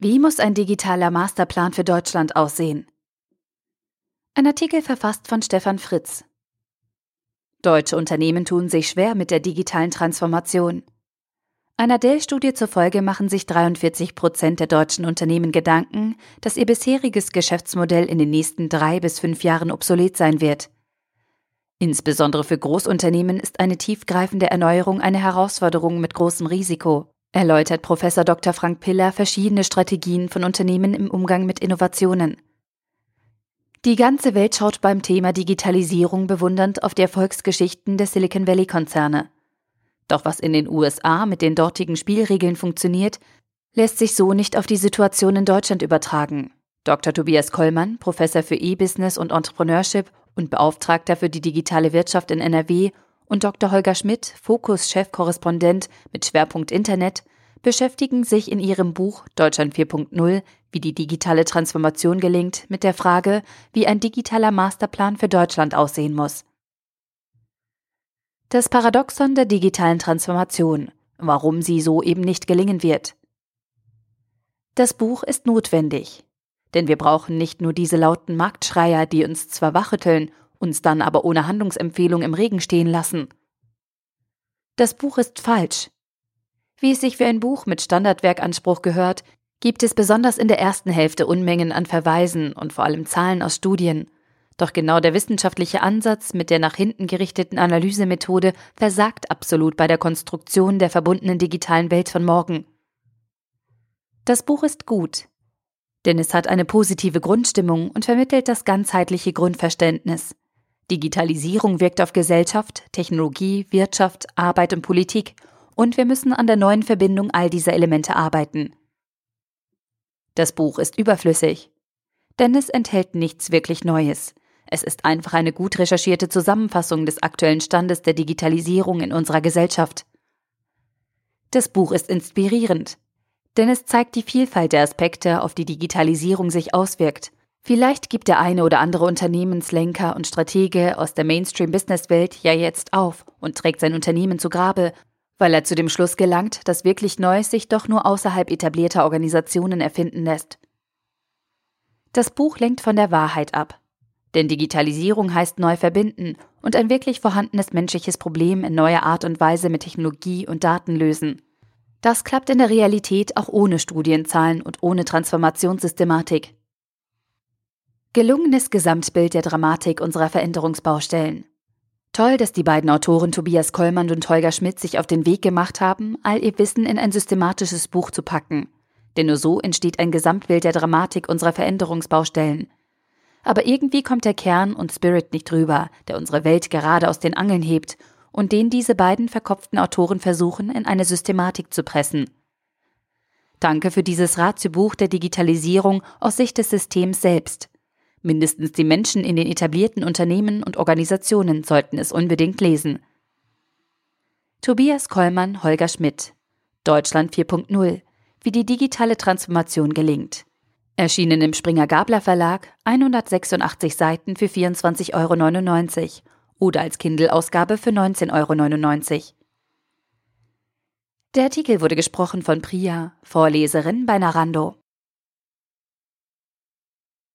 Wie muss ein digitaler Masterplan für Deutschland aussehen? Ein Artikel verfasst von Stefan Fritz. Deutsche Unternehmen tun sich schwer mit der digitalen Transformation. Einer Dell-Studie zufolge machen sich 43 Prozent der deutschen Unternehmen Gedanken, dass ihr bisheriges Geschäftsmodell in den nächsten drei bis fünf Jahren obsolet sein wird. Insbesondere für Großunternehmen ist eine tiefgreifende Erneuerung eine Herausforderung mit großem Risiko erläutert Prof. Dr. Frank Piller verschiedene Strategien von Unternehmen im Umgang mit Innovationen. Die ganze Welt schaut beim Thema Digitalisierung bewundernd auf die Erfolgsgeschichten der Silicon Valley Konzerne. Doch was in den USA mit den dortigen Spielregeln funktioniert, lässt sich so nicht auf die Situation in Deutschland übertragen. Dr. Tobias Kollmann, Professor für E-Business und Entrepreneurship und Beauftragter für die digitale Wirtschaft in NRW und Dr. Holger Schmidt, Fokus-Chefkorrespondent mit Schwerpunkt Internet, beschäftigen sich in ihrem Buch Deutschland 4.0, wie die digitale Transformation gelingt, mit der Frage, wie ein digitaler Masterplan für Deutschland aussehen muss. Das Paradoxon der digitalen Transformation, warum sie so eben nicht gelingen wird. Das Buch ist notwendig, denn wir brauchen nicht nur diese lauten Marktschreier, die uns zwar wachrütteln uns dann aber ohne Handlungsempfehlung im Regen stehen lassen. Das Buch ist falsch. Wie es sich für ein Buch mit Standardwerkanspruch gehört, gibt es besonders in der ersten Hälfte Unmengen an Verweisen und vor allem Zahlen aus Studien. Doch genau der wissenschaftliche Ansatz mit der nach hinten gerichteten Analysemethode versagt absolut bei der Konstruktion der verbundenen digitalen Welt von morgen. Das Buch ist gut, denn es hat eine positive Grundstimmung und vermittelt das ganzheitliche Grundverständnis. Digitalisierung wirkt auf Gesellschaft, Technologie, Wirtschaft, Arbeit und Politik, und wir müssen an der neuen Verbindung all dieser Elemente arbeiten. Das Buch ist überflüssig, denn es enthält nichts wirklich Neues. Es ist einfach eine gut recherchierte Zusammenfassung des aktuellen Standes der Digitalisierung in unserer Gesellschaft. Das Buch ist inspirierend, denn es zeigt die Vielfalt der Aspekte, auf die Digitalisierung sich auswirkt Vielleicht gibt der eine oder andere Unternehmenslenker und Stratege aus der Mainstream-Business-Welt ja jetzt auf und trägt sein Unternehmen zu Grabe, weil er zu dem Schluss gelangt, dass wirklich Neues sich doch nur außerhalb etablierter Organisationen erfinden lässt. Das Buch lenkt von der Wahrheit ab. Denn Digitalisierung heißt neu verbinden und ein wirklich vorhandenes menschliches Problem in neuer Art und Weise mit Technologie und Daten lösen. Das klappt in der Realität auch ohne Studienzahlen und ohne Transformationssystematik. Gelungenes Gesamtbild der Dramatik unserer Veränderungsbaustellen. Toll, dass die beiden Autoren Tobias Kollmann und Holger Schmidt sich auf den Weg gemacht haben, all ihr Wissen in ein systematisches Buch zu packen. Denn nur so entsteht ein Gesamtbild der Dramatik unserer Veränderungsbaustellen. Aber irgendwie kommt der Kern und Spirit nicht rüber, der unsere Welt gerade aus den Angeln hebt und den diese beiden verkopften Autoren versuchen, in eine Systematik zu pressen. Danke für dieses Ratiobuch der Digitalisierung aus Sicht des Systems selbst. Mindestens die Menschen in den etablierten Unternehmen und Organisationen sollten es unbedingt lesen. Tobias Kollmann, Holger Schmidt. Deutschland 4.0. Wie die digitale Transformation gelingt. Erschienen im Springer Gabler Verlag, 186 Seiten für 24,99 Euro oder als Kindle-Ausgabe für 19,99 Euro. Der Artikel wurde gesprochen von Priya, Vorleserin bei Narando.